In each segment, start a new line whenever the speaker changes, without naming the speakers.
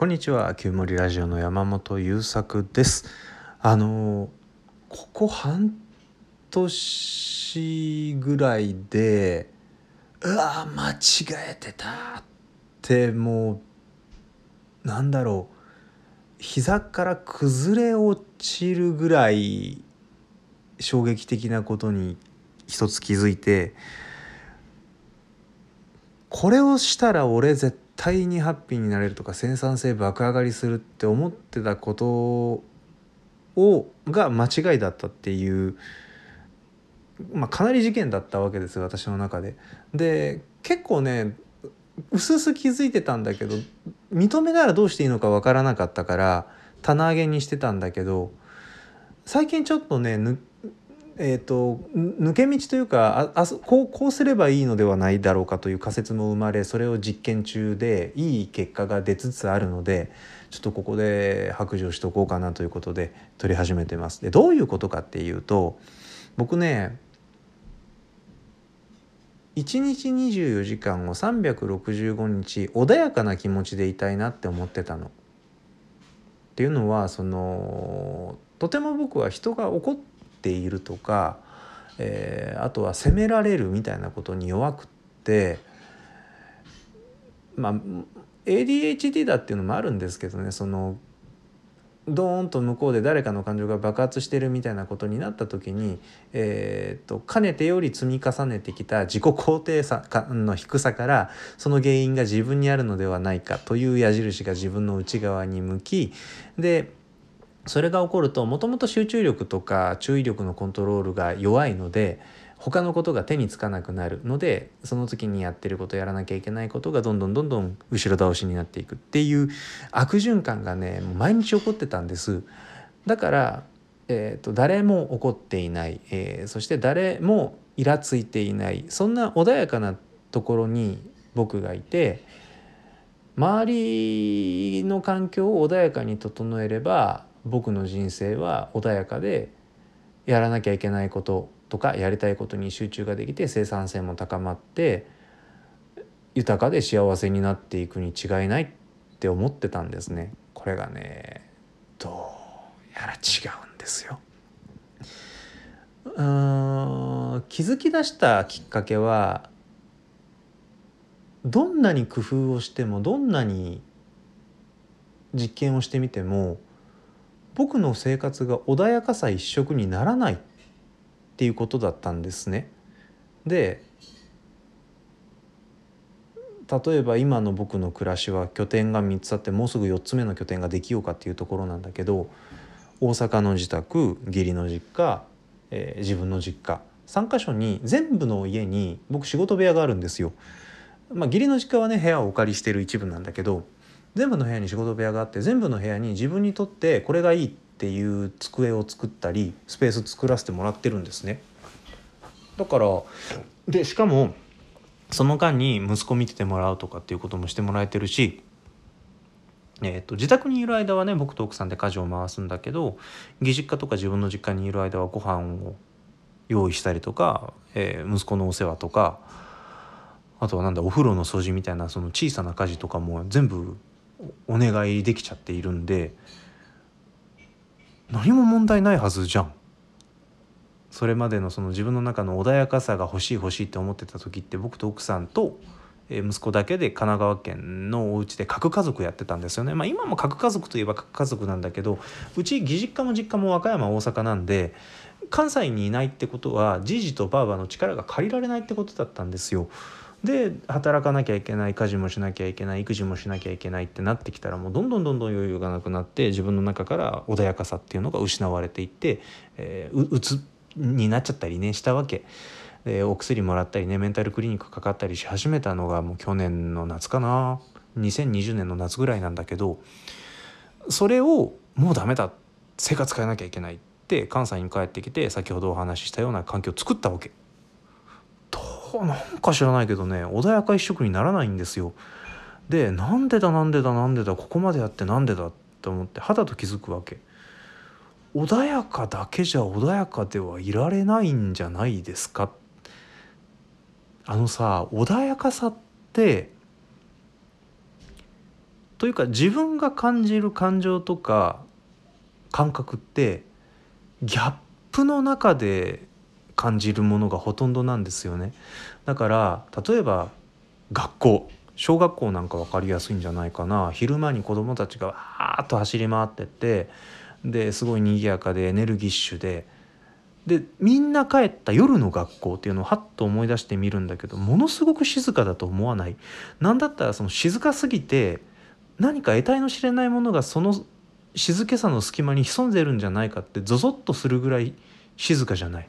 こんにちは。旧森ラジオの山本優作です。あのここ半年ぐらいでうわ間違えてたってもうなんだろう。膝から崩れ落ちるぐらい衝撃的なことに一つ気づいてこれをしたら俺絶対対にハッピーになれるとか生産性爆上がりするって思ってたことをが間違いだったっていう、まあ、かなり事件だったわけです私の中で。で結構ねうすうす気づいてたんだけど認めならどうしていいのか分からなかったから棚上げにしてたんだけど最近ちょっとねえーと、抜け道というかああこうこうすればいいのではないだろうかという仮説も生まれそれを実験中でいい結果が出つつあるのでちょっとここで白状しておこうかなということで撮り始めてます。でどういうことかっていうと僕ね1日24時間を365日穏やかな気持ちでいたいなって思ってたの。っていうのはそのとても僕は人が怒ってているとか、えー、あとは責められるみたいなことに弱くってまあ ADHD だっていうのもあるんですけどねそのドーンと向こうで誰かの感情が爆発してるみたいなことになった時に、えーと、かねてより積み重ねてきた自己肯定さの低さからその原因が自分にあるのではないかという矢印が自分の内側に向きでそれが起こるともともと集中力とか注意力のコントロールが弱いので他のことが手につかなくなるのでその時にやってることやらなきゃいけないことがどんどんどんどん後ろ倒しになっていくっていう悪循環がね毎日起こってたんです。だから、えーと、誰も怒っていない、えー、そして誰もイラついていないそんな穏やかなところに僕がいて周りの環境を穏やかに整えれば僕の人生は穏やかでやらなきゃいけないこととかやりたいことに集中ができて生産性も高まって豊かで幸せになっていくに違いないって思ってたんですね。これがねどうやら違うんですよ。うん気づき出したきっかけはどんなに工夫をしてもどんなに実験をしてみても僕の生活が穏やかさ一色にならないっていうことだったんですね。で例えば今の僕の暮らしは拠点が3つあってもうすぐ4つ目の拠点ができようかっていうところなんだけど大阪の自宅義理の実家、えー、自分の実家3か所に全部の家に僕仕事部屋があるんですよ。まあ、義理の実家はね部屋をお借りしてる一部なんだけど全部の部屋に仕事部屋があって全部の部屋に自分にとってこれがいいっていう机を作ったりスペース作らせてもらってるんですね。だからでしかもその間に息子見ててもらうとかっていうこともしてもらえてるし、えーと、自宅にいる間はね僕と奥さんで家事を回すんだけど義実家とか自分の実家にいる間はご飯を用意したりとか、えー、息子のお世話とかあとはなんだお風呂の掃除みたいなその小さな家事とかも全部お願いできちゃっているんで何も問題ないはずじゃん。それまでのその自分の中の穏やかさが欲しい欲しいって思ってた時って僕と奥さんと息子だけで神奈川県のお家で核家族やってたんですよね。まあ、今も核家族といえば核家族なんだけどうち義実家も実家も和歌山大阪なんで関西にいないってことはじいじとばあばの力が借りられないってことだったんですよ。で働かなきゃいけない家事もしなきゃいけない育児もしなきゃいけないってなってきたらもうどんどんどんどん余裕がなくなって自分の中から穏やかさっていうのが失われていって、えー、うつになっちゃったりねしたわけ。でお薬もらったりねメンタルクリニックかかったりし始めたのがもう去年の夏かな2020年の夏ぐらいなんだけどそれをもうダメだ生活変えなきゃいけないって関西に帰ってきて先ほどお話ししたような環境を作ったわけ。なんか知らないけどね穏やか一色にならないんですよ。でなんでだなんでだなんでだここまでやってなんでだって思って肌と気づくわけ。穏やかだけじゃ穏やかではいられないんじゃないですかあのさ穏やかさってというか自分が感じる感情とか感覚ってギャップの中で感じるものがほとんどなんですよね。だから例えば学校。小学校なんか分かりやすいんじゃないかな。昼間に子どもたちがわーっと走り回ってってですごい賑やかでエネルギッシュででみんな帰った夜の学校っていうのをはっと思い出してみるんだけどものすごく静かだと思わない？何だったらその静かすぎて何か得体の知れないものがその静けさの隙間に潜んでるんじゃないかってゾゾッとするぐらい静かじゃない？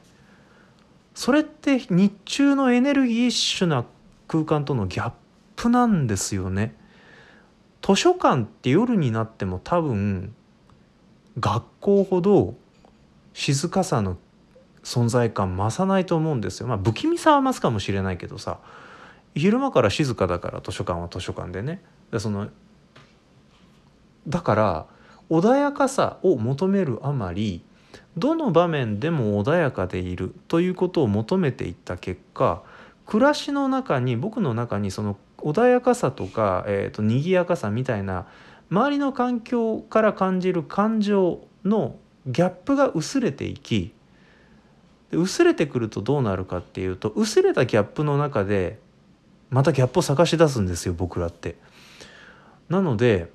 それって日中のエネルギッシュな空間とのギャップなんですよね。図書館って夜になっても多分学校ほど静かさの存在感増さないと思うんですよ。まあ不気味さは増すかもしれないけどさ昼間から静かだから図書館は図書館でね。でそのだから穏やかさを求めるあまりどの場面でも穏やかでいるということを求めていった結果暮らしの中に僕の中にその穏やかさとか、えーと、賑やかさみたいな周りの環境から感じる感情のギャップが薄れていき薄れてくるとどうなるかっていうと薄れたギャップの中でまたギャップを探し出すんですよ僕らって。なので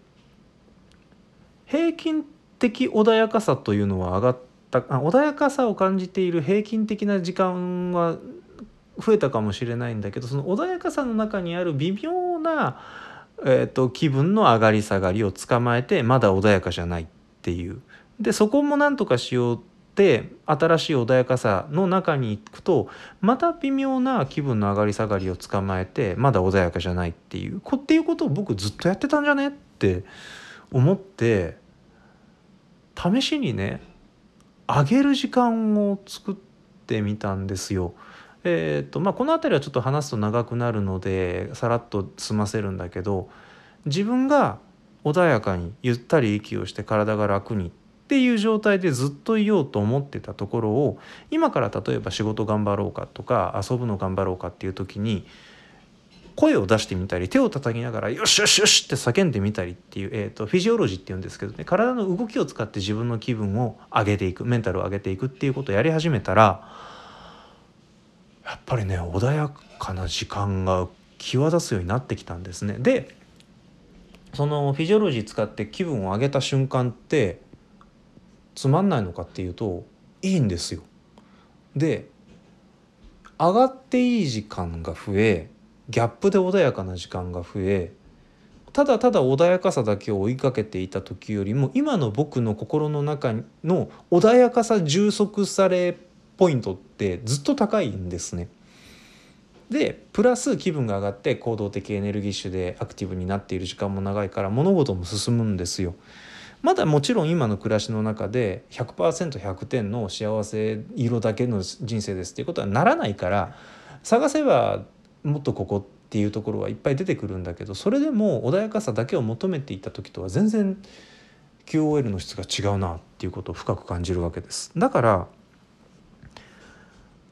平均的穏やかさというのは上がっあ穏やかさを感じている平均的な時間は増えたかもしれないんだけどその穏やかさの中にある微妙な、えーと、気分の上がり下がりを捕まえてまだ穏やかじゃないっていう。でそこもなんとかしようって新しい穏やかさの中に行くとまた微妙な気分の上がり下がりを捕まえてまだ穏やかじゃないっていう。こっていうことを僕ずっとやってたんじゃねって思って試しにねあげる時間を作ってみたんですよ。えーとまあ、この辺りはちょっと話すと長くなるのでさらっと済ませるんだけど自分が穏やかにゆったり息をして体が楽にっていう状態でずっといようと思ってたところを今から例えば仕事頑張ろうかとか遊ぶの頑張ろうかっていう時に声を出してみたり手を叩きながら「よしよしよし!」って叫んでみたりっていう、えーと、フィジオロジーっていうんですけどね体の動きを使って自分の気分を上げていくメンタルを上げていくっていうことをやり始めたらやっぱりね穏やかな時間が際立つようになってきたんですね。でそのフィジオロジー使って気分を上げた瞬間ってつまんないのかっていうといいんですよ。で上がっていい時間が増えギャップで穏やかな時間が増えただただ穏やかさだけを追いかけていた時よりも今の僕の心の中の穏やかさ充足されポイントってずっと高いんですね。でプラス気分が上がって行動的エネルギッシュでアクティブになっている時間も長いから物事も進むんですよ。まだもちろん今の暮らしの中で 100%100 点の幸せ色だけの人生ですっていうことはならないから探せばもっとここっていうところはいっぱい出てくるんだけどそれでも穏やかさだけを求めていた時とは全然 QOL の質が違うなっていうことを深く感じるわけです。だから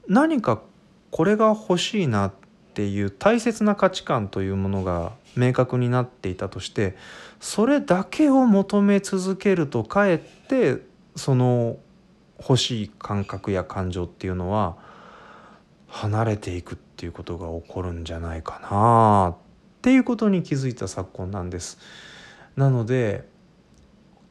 何かこれが欲しいなっていう大切な価値観というものが明確になっていたとしてそれだけを求め続けるとかえってその欲しい感覚や感情っていうのは離れていくっていうことが起こるんじゃないかなっていうことに気づいた昨今なんです。なので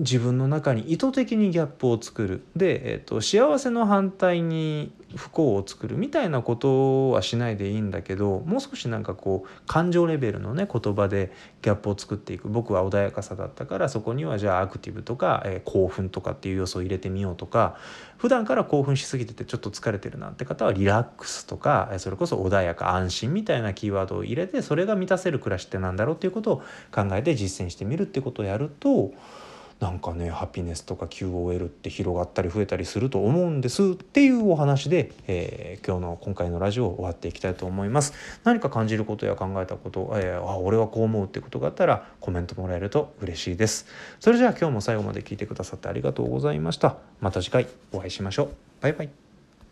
自分の中に意図的にギャップを作る。で、えーと、幸せの反対に不幸を作るみたいなことはしないでいいんだけどもう少しなんかこう感情レベルのね言葉でギャップを作っていく。僕は穏やかさだったからそこにはじゃあアクティブとか、えー、興奮とかっていう要素を入れてみようとか普段から興奮しすぎててちょっと疲れてるなって方はリラックスとかそれこそ穏やか安心みたいなキーワードを入れてそれが満たせる暮らしってなんだろうっていうことを考えて実践してみるってことをやるとなんかねハピネスとか QOL って広がったり増えたりすると思うんですっていうお話で、えー、今日の今回のラジオを終わっていきたいと思います。何か感じることや考えたこと、えー、あ俺はこう思うってことがあったらコメントもらえると嬉しいです。それじゃあ今日も最後まで聞いてくださってありがとうございました。また次回お会いしましょう。バイバイ。